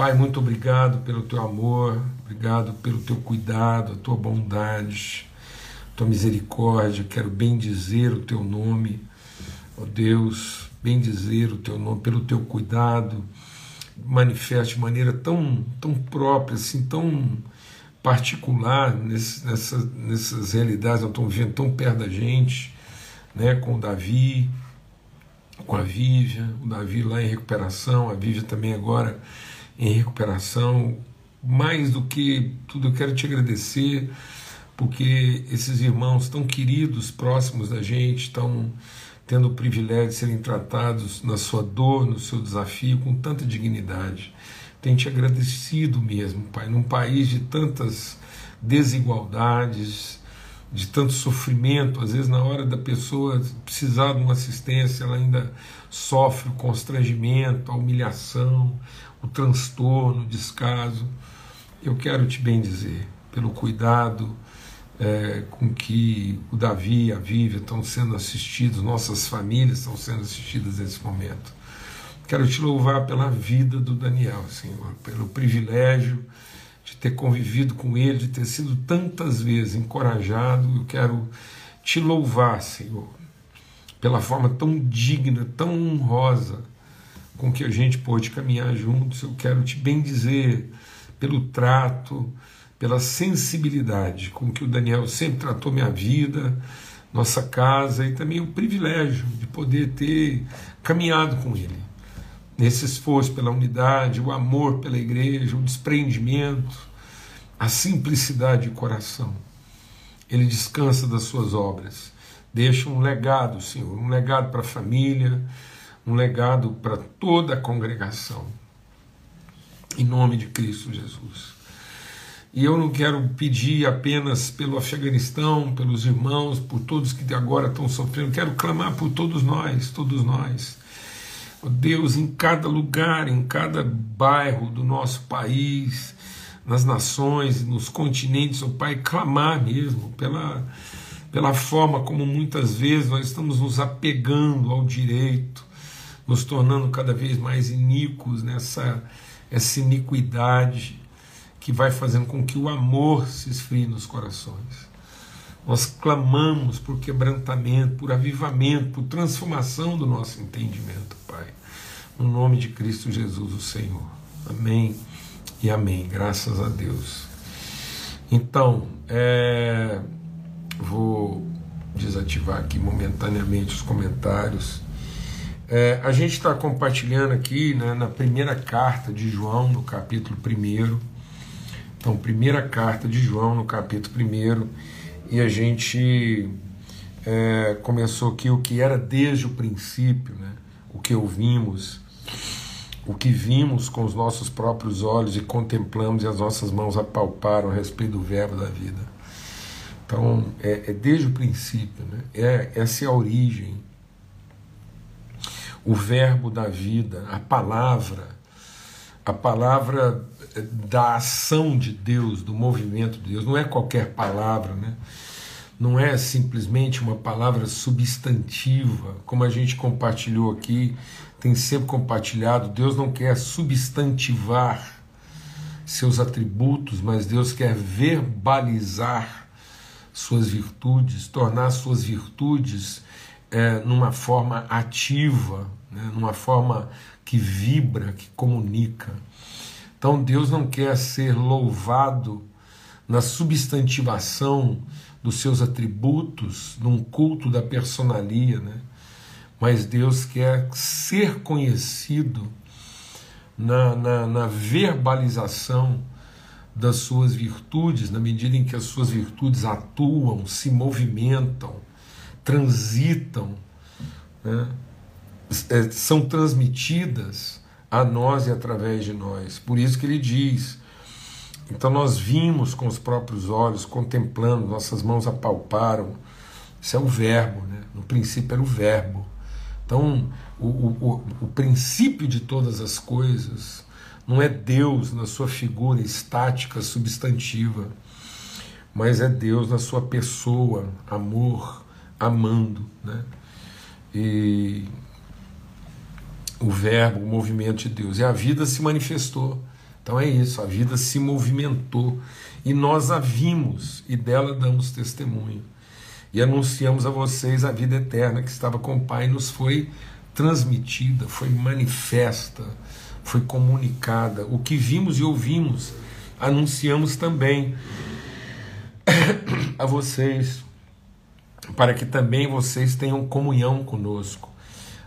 Pai, muito obrigado pelo teu amor, obrigado pelo teu cuidado, a tua bondade, a tua misericórdia. Quero bendizer o teu nome, ó Deus, bendizer o teu nome pelo teu cuidado. Manifeste de maneira tão, tão própria, assim, tão particular nesse, nessa, nessas realidades, nós estamos vivendo tão perto da gente, né, com o Davi, com a Vívia, o Davi lá em recuperação, a Vívia também agora em recuperação. Mais do que tudo, eu quero te agradecer, porque esses irmãos tão queridos, próximos da gente, estão tendo o privilégio de serem tratados na sua dor, no seu desafio, com tanta dignidade. Tenho te agradecido mesmo, Pai, num país de tantas desigualdades, de tanto sofrimento, às vezes na hora da pessoa precisar de uma assistência, ela ainda sofre o constrangimento, a humilhação, o transtorno, o descaso. Eu quero te bendizer pelo cuidado é, com que o Davi e a Vívia estão sendo assistidos, nossas famílias estão sendo assistidas nesse momento. Quero te louvar pela vida do Daniel, Senhor, pelo privilégio de ter convivido com ele, de ter sido tantas vezes encorajado. Eu quero te louvar, Senhor, pela forma tão digna, tão honrosa com que a gente pôde caminhar juntos. Eu quero te bendizer pelo trato, pela sensibilidade com que o Daniel sempre tratou minha vida, nossa casa e também o privilégio de poder ter caminhado com ele nesse esforço pela unidade, o amor pela igreja, o desprendimento, a simplicidade de coração. Ele descansa das suas obras, deixa um legado, Senhor, um legado para a família, um legado para toda a congregação. Em nome de Cristo Jesus. E eu não quero pedir apenas pelo Afeganistão, pelos irmãos, por todos que agora estão sofrendo, quero clamar por todos nós, todos nós oh Deus, em cada lugar, em cada bairro do nosso país, nas nações, nos continentes, oh Pai, clamar mesmo pela, pela forma como muitas vezes nós estamos nos apegando ao direito, nos tornando cada vez mais iníquos nessa essa iniquidade que vai fazendo com que o amor se esfrie nos corações. Nós clamamos por quebrantamento, por avivamento, por transformação do nosso entendimento. No nome de Cristo Jesus, o Senhor. Amém e amém. Graças a Deus. Então, é, vou desativar aqui momentaneamente os comentários. É, a gente está compartilhando aqui né, na primeira carta de João, no capítulo 1. Então, primeira carta de João, no capítulo 1 e a gente é, começou aqui o que era desde o princípio, né? o que ouvimos, o que vimos com os nossos próprios olhos e contemplamos e as nossas mãos apalparam a respeito do verbo da vida. Então, é, é desde o princípio, né? é, essa é a origem. O verbo da vida, a palavra, a palavra da ação de Deus, do movimento de Deus, não é qualquer palavra, né? não é simplesmente uma palavra substantiva, como a gente compartilhou aqui, tem sempre compartilhado. Deus não quer substantivar seus atributos, mas Deus quer verbalizar suas virtudes, tornar suas virtudes é, numa forma ativa, né? numa forma que vibra, que comunica. Então Deus não quer ser louvado na substantivação dos seus atributos, num culto da personalia, né? Mas Deus quer ser conhecido na, na, na verbalização das suas virtudes, na medida em que as suas virtudes atuam, se movimentam, transitam, né? É, são transmitidas a nós e através de nós. Por isso que ele diz. Então nós vimos com os próprios olhos, contemplando, nossas mãos apalparam. Isso é o verbo, né? no princípio era o verbo. Então o, o, o princípio de todas as coisas não é Deus na sua figura estática, substantiva, mas é Deus na sua pessoa, amor, amando. Né? E o Verbo, o movimento de Deus. E a vida se manifestou Então é isso, a vida se movimentou e nós a vimos e dela damos testemunho. E anunciamos a vocês a vida eterna que estava com o Pai, nos foi transmitida, foi manifesta, foi comunicada. O que vimos e ouvimos, anunciamos também a vocês, para que também vocês tenham comunhão conosco.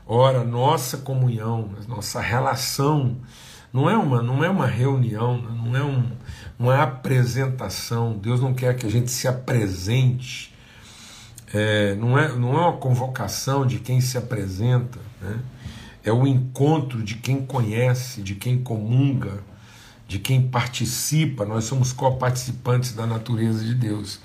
Ora, nossa comunhão, nossa relação não é uma, não é uma reunião, não é um, uma apresentação. Deus não quer que a gente se apresente. É, não, é, não é uma convocação de quem se apresenta, né? é o encontro de quem conhece, de quem comunga, de quem participa. Nós somos co-participantes da natureza de Deus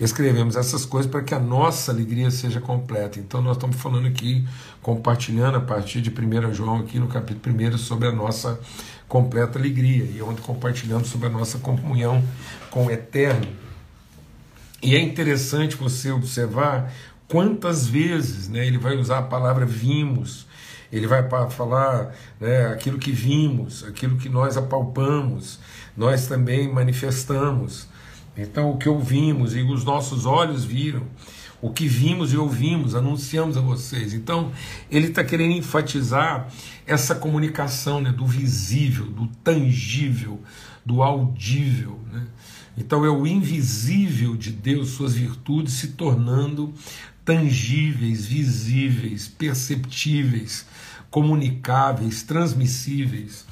escrevemos essas coisas para que a nossa alegria seja completa. Então nós estamos falando aqui, compartilhando a partir de 1 João, aqui no capítulo 1, sobre a nossa completa alegria, e onde compartilhamos sobre a nossa comunhão com o Eterno. E é interessante você observar quantas vezes né, ele vai usar a palavra vimos, ele vai falar né, aquilo que vimos, aquilo que nós apalpamos, nós também manifestamos. Então, o que ouvimos e os nossos olhos viram, o que vimos e ouvimos, anunciamos a vocês. Então, ele está querendo enfatizar essa comunicação né, do visível, do tangível, do audível. Né? Então, é o invisível de Deus, suas virtudes se tornando tangíveis, visíveis, perceptíveis, comunicáveis, transmissíveis.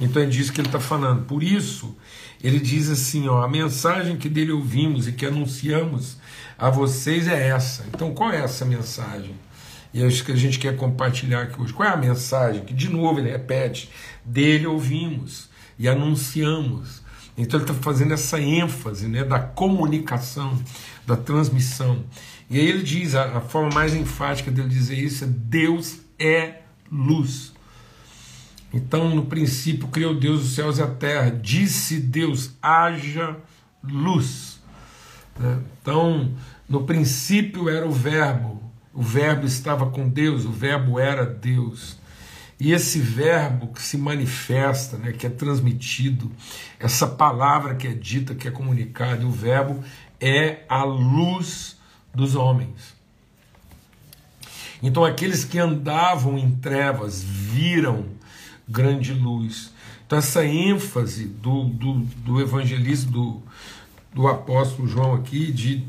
Então, é disso que ele está falando. Por isso ele diz assim: ó, a mensagem que dele ouvimos e que anunciamos a vocês é essa. Então, qual é essa mensagem? E é isso que a gente quer compartilhar aqui hoje. Qual é a mensagem? Que, de novo, ele repete: dele ouvimos e anunciamos. Então, ele está fazendo essa ênfase né, da comunicação, da transmissão. E aí ele diz: a, a forma mais enfática dele dizer isso é: Deus é luz. Então, no princípio, criou Deus os céus e a terra. Disse Deus: haja luz. Né? Então, no princípio era o Verbo, o Verbo estava com Deus, o Verbo era Deus. E esse verbo que se manifesta, né, que é transmitido, essa palavra que é dita, que é comunicada, o verbo é a luz dos homens. Então aqueles que andavam em trevas viram grande luz. Então, essa ênfase do, do, do evangelista, do, do apóstolo João aqui, de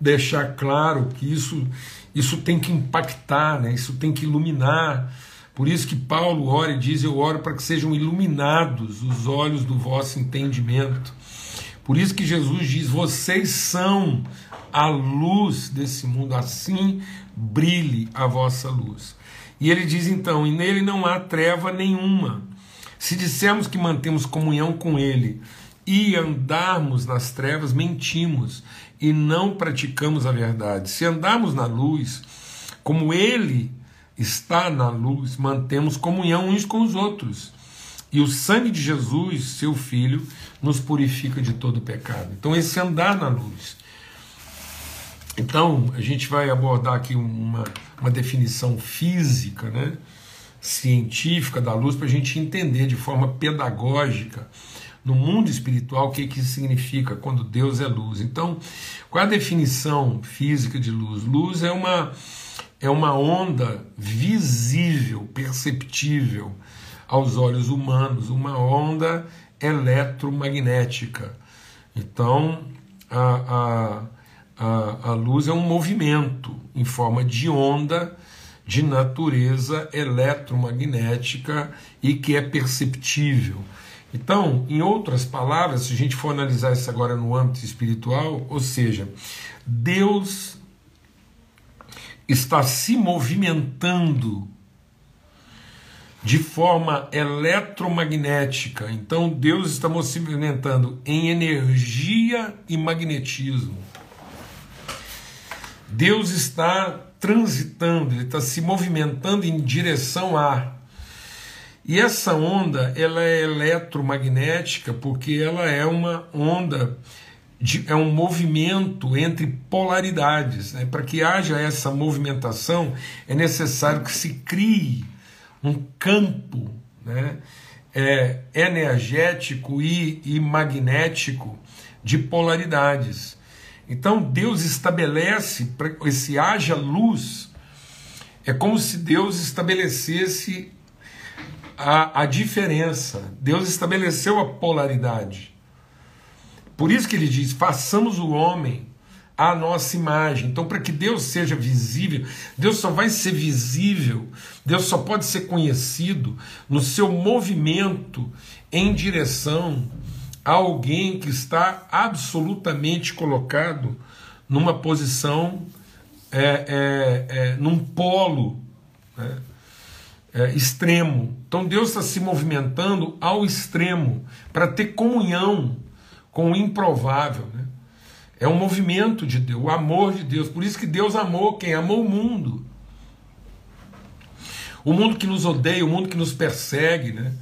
deixar claro que isso, isso tem que impactar, né? isso tem que iluminar. Por isso que Paulo ora e diz: Eu oro para que sejam iluminados os olhos do vosso entendimento. Por isso que Jesus diz: Vocês são a luz desse mundo, assim brilhe a vossa luz. E ele diz então: e nele não há treva nenhuma. Se dissermos que mantemos comunhão com ele e andarmos nas trevas, mentimos e não praticamos a verdade. Se andarmos na luz, como ele está na luz, mantemos comunhão uns com os outros. E o sangue de Jesus, seu Filho, nos purifica de todo pecado. Então, esse andar na luz. Então, a gente vai abordar aqui uma, uma definição física, né, científica da luz, para a gente entender de forma pedagógica no mundo espiritual o que, que isso significa quando Deus é luz. Então, qual é a definição física de luz? Luz é uma, é uma onda visível, perceptível aos olhos humanos, uma onda eletromagnética. Então, a, a a, a luz é um movimento em forma de onda de natureza eletromagnética e que é perceptível. Então, em outras palavras, se a gente for analisar isso agora no âmbito espiritual, ou seja, Deus está se movimentando de forma eletromagnética. Então, Deus está movimentando em energia e magnetismo. Deus está transitando, ele está se movimentando em direção a. E essa onda, ela é eletromagnética porque ela é uma onda, de, é um movimento entre polaridades. Né? Para que haja essa movimentação, é necessário que se crie um campo né? é, energético e, e magnético de polaridades. Então Deus estabelece esse haja luz, é como se Deus estabelecesse a, a diferença, Deus estabeleceu a polaridade. Por isso que ele diz: façamos o homem à nossa imagem. Então, para que Deus seja visível, Deus só vai ser visível, Deus só pode ser conhecido no seu movimento em direção a alguém que está absolutamente colocado numa posição, é, é, é, num polo né, é, extremo. Então Deus está se movimentando ao extremo para ter comunhão com o improvável. Né? É um movimento de Deus, o amor de Deus. Por isso que Deus amou quem? Amou o mundo. O mundo que nos odeia, o mundo que nos persegue, né?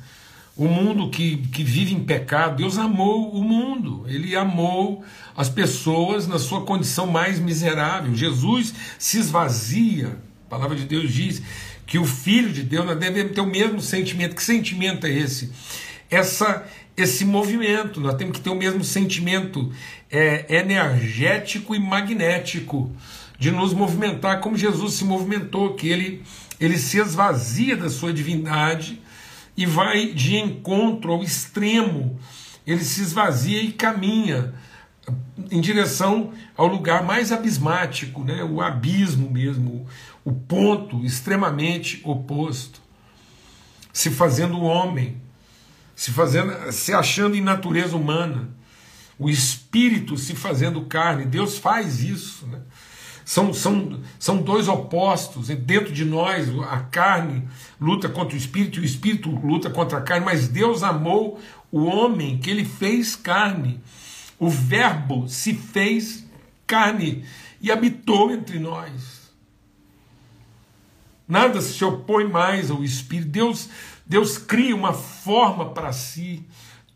o mundo que, que vive em pecado. Deus amou o mundo, ele amou as pessoas na sua condição mais miserável. Jesus se esvazia, a palavra de Deus diz que o Filho de Deus devemos ter o mesmo sentimento. Que sentimento é esse? Essa, esse movimento, nós temos que ter o mesmo sentimento é, energético e magnético de nos movimentar como Jesus se movimentou, que ele, ele se esvazia da sua divindade e vai de encontro ao extremo, ele se esvazia e caminha em direção ao lugar mais abismático, né? o abismo mesmo, o ponto extremamente oposto, se fazendo homem, se fazendo, se achando em natureza humana, o espírito se fazendo carne. Deus faz isso, né? São, são, são dois opostos. Dentro de nós, a carne luta contra o espírito e o espírito luta contra a carne, mas Deus amou o homem que ele fez carne. O Verbo se fez carne e habitou entre nós. Nada se opõe mais ao Espírito. Deus, Deus cria uma forma para si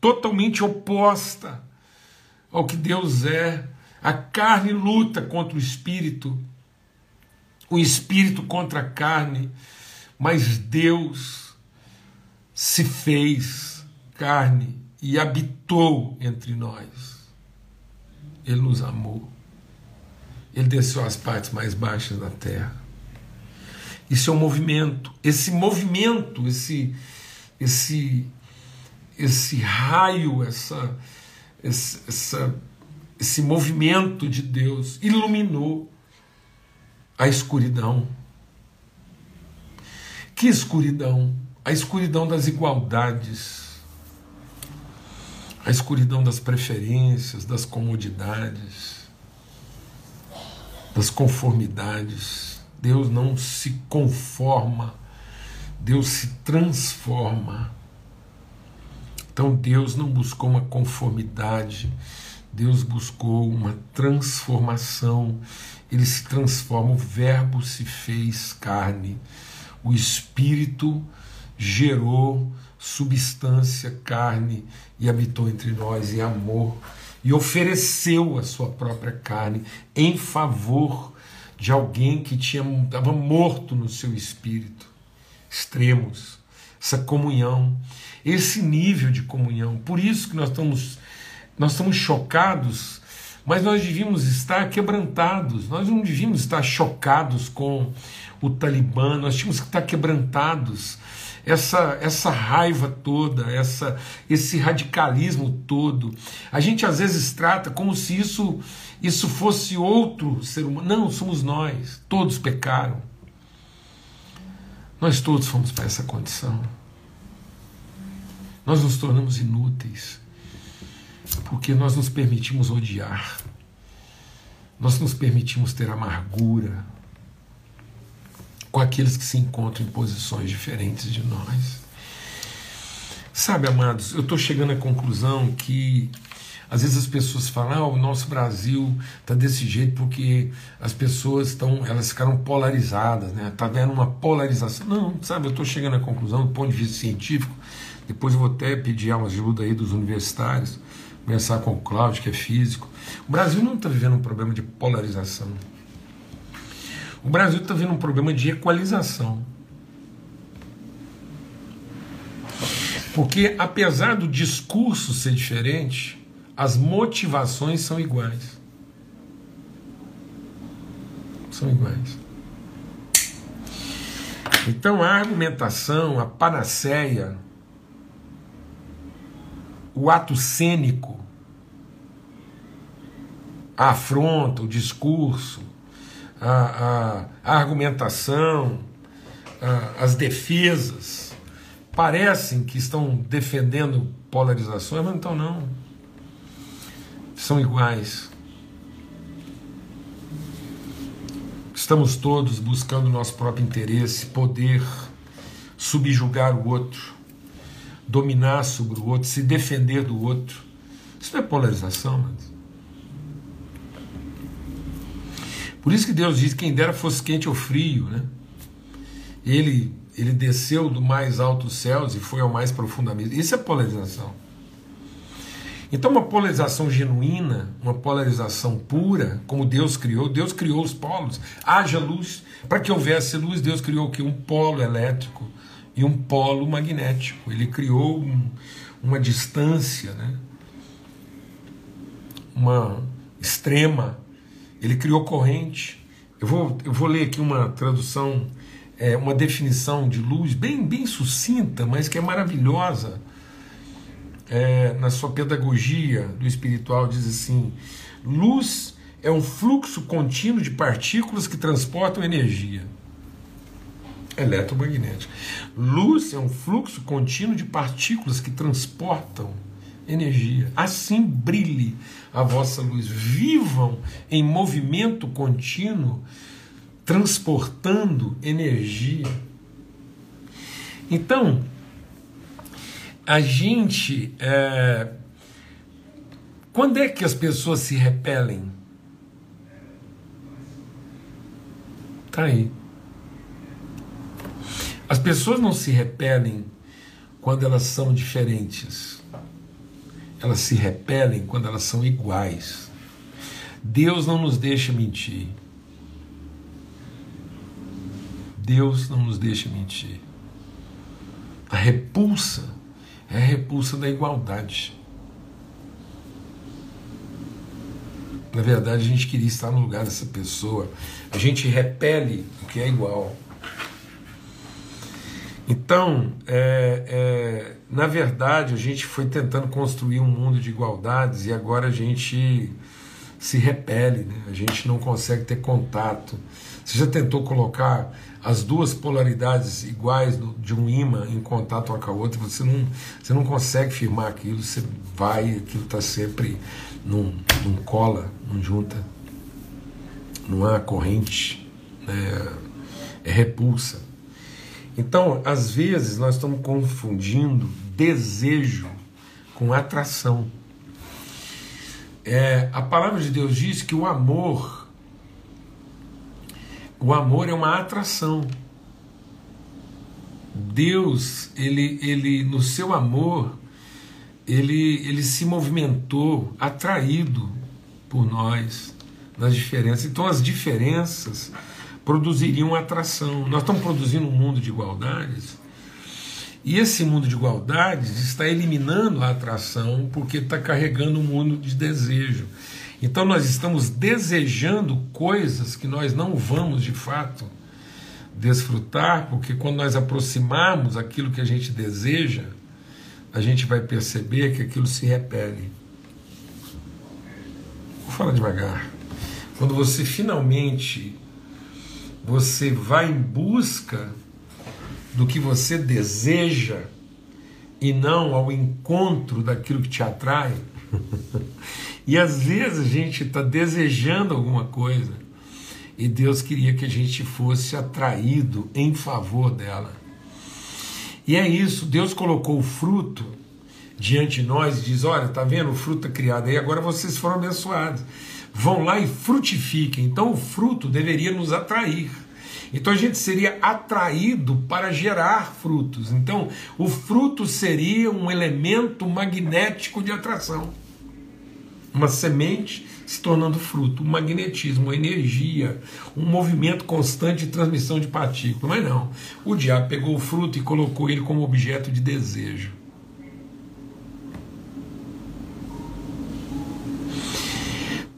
totalmente oposta ao que Deus é. A carne luta contra o Espírito, o Espírito contra a carne, mas Deus se fez carne e habitou entre nós. Ele nos amou. Ele desceu às partes mais baixas da terra isso é um movimento. Esse movimento, esse, esse, esse raio, essa, essa, esse movimento de Deus iluminou a escuridão. Que escuridão? A escuridão das igualdades, a escuridão das preferências, das comodidades, das conformidades Deus não se conforma, Deus se transforma. Então Deus não buscou uma conformidade, Deus buscou uma transformação. Ele se transforma, o Verbo se fez carne, o Espírito gerou substância, carne e habitou entre nós em amor e ofereceu a sua própria carne em favor de alguém que tinha estava morto no seu espírito. Extremos, essa comunhão, esse nível de comunhão. Por isso que nós estamos nós estamos chocados, mas nós devíamos estar quebrantados. Nós não devíamos estar chocados com o Talibã, nós tínhamos que estar quebrantados. Essa, essa raiva toda, essa, esse radicalismo todo. A gente às vezes trata como se isso isso fosse outro ser humano. Não, somos nós. Todos pecaram. Nós todos fomos para essa condição. Nós nos tornamos inúteis porque nós nos permitimos odiar, nós nos permitimos ter amargura com aqueles que se encontram em posições diferentes de nós. Sabe, amados, eu estou chegando à conclusão que às vezes as pessoas falam, ah, o nosso Brasil está desse jeito porque as pessoas estão, elas ficaram polarizadas, né? Está vendo uma polarização. Não, sabe, eu estou chegando à conclusão, do ponto de vista científico, depois eu vou até pedir uma ajuda aí dos universitários, conversar com o Cláudio, que é físico. O Brasil não está vivendo um problema de polarização. O Brasil está vivendo um problema de equalização. Porque apesar do discurso ser diferente, as motivações são iguais. São iguais. Então a argumentação, a panaceia, o ato cênico, a afronta, o discurso, a, a, argumentação, a, as defesas, parecem que estão defendendo polarizações, mas então não. São iguais. Estamos todos buscando nosso próprio interesse, poder, subjugar o outro, dominar sobre o outro, se defender do outro. Isso não é polarização, mas. Por isso que Deus diz: quem dera fosse quente ou frio, né? Ele, ele desceu do mais altos céus e foi ao mais profundamente. Isso é polarização. Então, uma polarização genuína, uma polarização pura, como Deus criou, Deus criou os polos. Haja luz. Para que houvesse luz, Deus criou que? Um polo elétrico e um polo magnético. Ele criou um, uma distância, né? uma extrema. Ele criou corrente. Eu vou, eu vou ler aqui uma tradução, é, uma definição de luz bem, bem sucinta, mas que é maravilhosa é, na sua pedagogia do espiritual, diz assim: luz é um fluxo contínuo de partículas que transportam energia eletromagnética. Luz é um fluxo contínuo de partículas que transportam energia. Assim brilhe a vossa luz. Vivam em movimento contínuo, transportando energia. Então, a gente. É... Quando é que as pessoas se repelem? Tá aí. As pessoas não se repelem quando elas são diferentes. Elas se repelem quando elas são iguais. Deus não nos deixa mentir. Deus não nos deixa mentir. A repulsa é a repulsa da igualdade. Na verdade, a gente queria estar no lugar dessa pessoa. A gente repele o que é igual. Então, é, é, na verdade, a gente foi tentando construir um mundo de igualdades e agora a gente se repele, né? a gente não consegue ter contato. Você já tentou colocar as duas polaridades iguais de um imã em contato uma com a outra, você não, você não consegue firmar aquilo, você vai, aquilo está sempre num cola, não junta, não há corrente, né? é repulsa. Então, às vezes, nós estamos confundindo desejo com atração. É, a palavra de Deus diz que o amor o amor é uma atração. Deus, ele, ele no seu amor, ele, ele se movimentou atraído por nós nas diferenças. Então as diferenças produziriam atração. Nós estamos produzindo um mundo de igualdades. E esse mundo de igualdades está eliminando a atração porque está carregando um mundo de desejo. Então nós estamos desejando coisas que nós não vamos de fato desfrutar, porque quando nós aproximarmos aquilo que a gente deseja, a gente vai perceber que aquilo se repele. Vou falar devagar. Quando você finalmente você vai em busca do que você deseja e não ao encontro daquilo que te atrai, E às vezes a gente está desejando alguma coisa e Deus queria que a gente fosse atraído em favor dela. E é isso, Deus colocou o fruto diante de nós e diz: Olha, tá vendo? O fruto é criado aí, agora vocês foram abençoados. Vão lá e frutifiquem. Então o fruto deveria nos atrair. Então a gente seria atraído para gerar frutos. Então o fruto seria um elemento magnético de atração uma semente se tornando fruto, um magnetismo, uma energia, um movimento constante de transmissão de partículas. Mas não, o diabo pegou o fruto e colocou ele como objeto de desejo.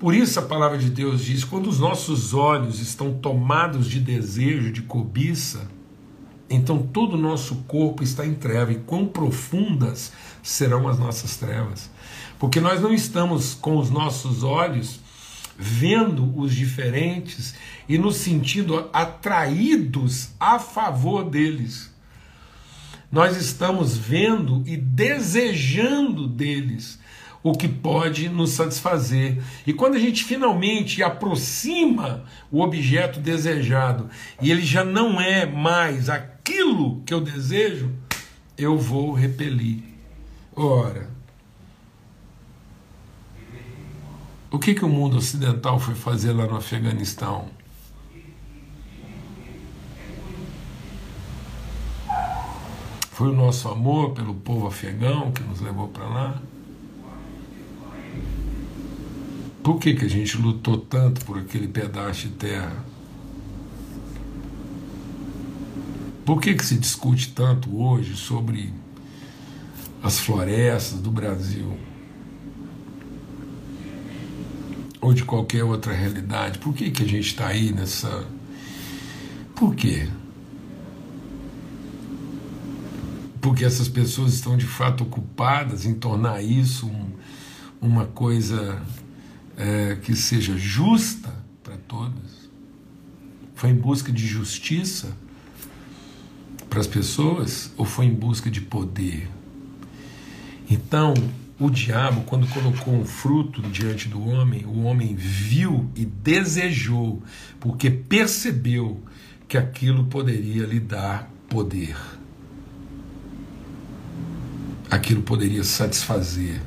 Por isso a palavra de Deus diz: quando os nossos olhos estão tomados de desejo, de cobiça, então todo o nosso corpo está em treva. E quão profundas serão as nossas trevas? Porque nós não estamos com os nossos olhos vendo os diferentes e nos sentindo atraídos a favor deles. Nós estamos vendo e desejando deles o que pode nos satisfazer. E quando a gente finalmente aproxima o objeto desejado e ele já não é mais aquilo que eu desejo, eu vou repelir. Ora, o que, que o mundo ocidental foi fazer lá no Afeganistão? Foi o nosso amor pelo povo afegão que nos levou para lá? Por que, que a gente lutou tanto por aquele pedaço de terra? Por que, que se discute tanto hoje sobre as florestas do Brasil? Ou de qualquer outra realidade? Por que, que a gente está aí nessa. Por quê? Porque essas pessoas estão de fato ocupadas em tornar isso um, uma coisa é, que seja justa para todos, foi em busca de justiça para as pessoas ou foi em busca de poder? Então, o diabo, quando colocou um fruto diante do homem, o homem viu e desejou, porque percebeu que aquilo poderia lhe dar poder. Aquilo poderia satisfazer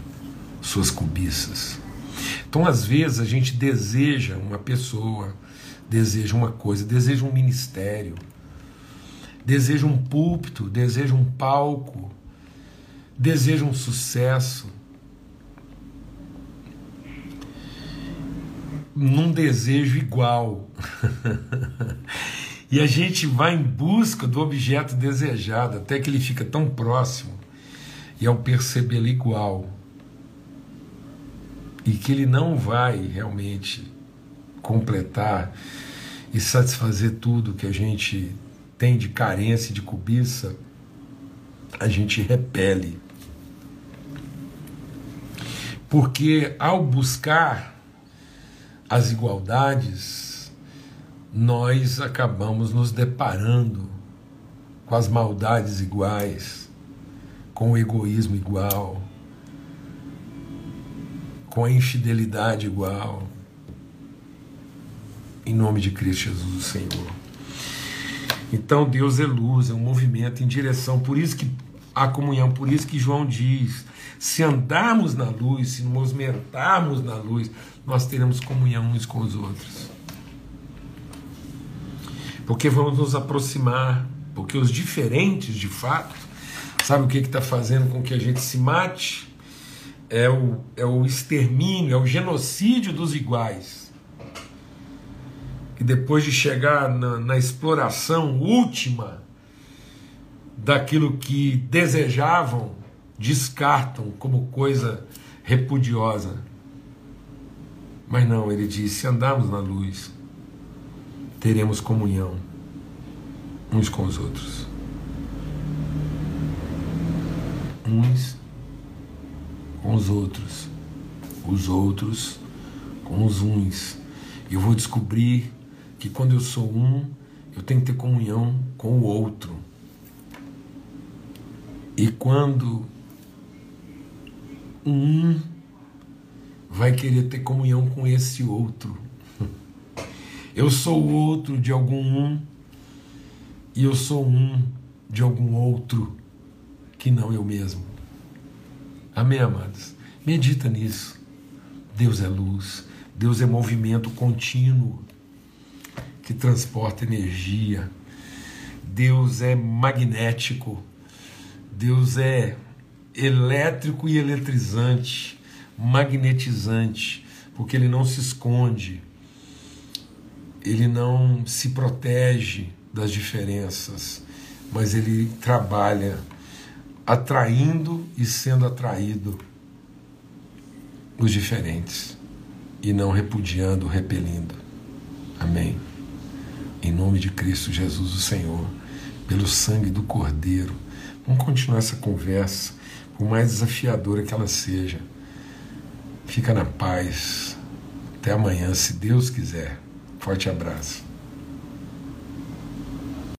suas cobiças. Então, às vezes, a gente deseja uma pessoa, deseja uma coisa, deseja um ministério, deseja um púlpito, deseja um palco, deseja um sucesso. Num desejo igual. e a gente vai em busca do objeto desejado, até que ele fica tão próximo, e ao percebê-lo igual, e que ele não vai realmente completar e satisfazer tudo que a gente tem de carência, de cobiça, a gente repele. Porque ao buscar as igualdades, nós acabamos nos deparando com as maldades iguais, com o egoísmo igual, com a infidelidade igual. Em nome de Cristo Jesus, o Senhor. Então Deus é luz, é um movimento em direção, por isso que a comunhão, por isso que João diz: se andarmos na luz, se nos movimentarmos na luz, nós teremos comunhão uns com os outros. Porque vamos nos aproximar, porque os diferentes, de fato, sabe o que está fazendo com que a gente se mate? É o, é o extermínio, é o genocídio dos iguais. E depois de chegar na, na exploração última daquilo que desejavam, descartam como coisa repudiosa. Mas não, ele disse: se andarmos na luz, teremos comunhão uns com os outros. Uns os outros, os outros com os uns. Eu vou descobrir que quando eu sou um, eu tenho que ter comunhão com o outro. E quando um vai querer ter comunhão com esse outro. Eu sou o outro de algum um e eu sou um de algum outro que não eu mesmo. Amém, amados? Medita nisso. Deus é luz, Deus é movimento contínuo que transporta energia. Deus é magnético, Deus é elétrico e eletrizante, magnetizante, porque ele não se esconde, ele não se protege das diferenças, mas ele trabalha atraindo e sendo atraído os diferentes. e não repudiando, repelindo. Amém. Em nome de Cristo Jesus, o Senhor, pelo sangue do Cordeiro. Vamos continuar essa conversa, por mais desafiadora que ela seja. Fica na paz. Até amanhã, se Deus quiser. Forte abraço.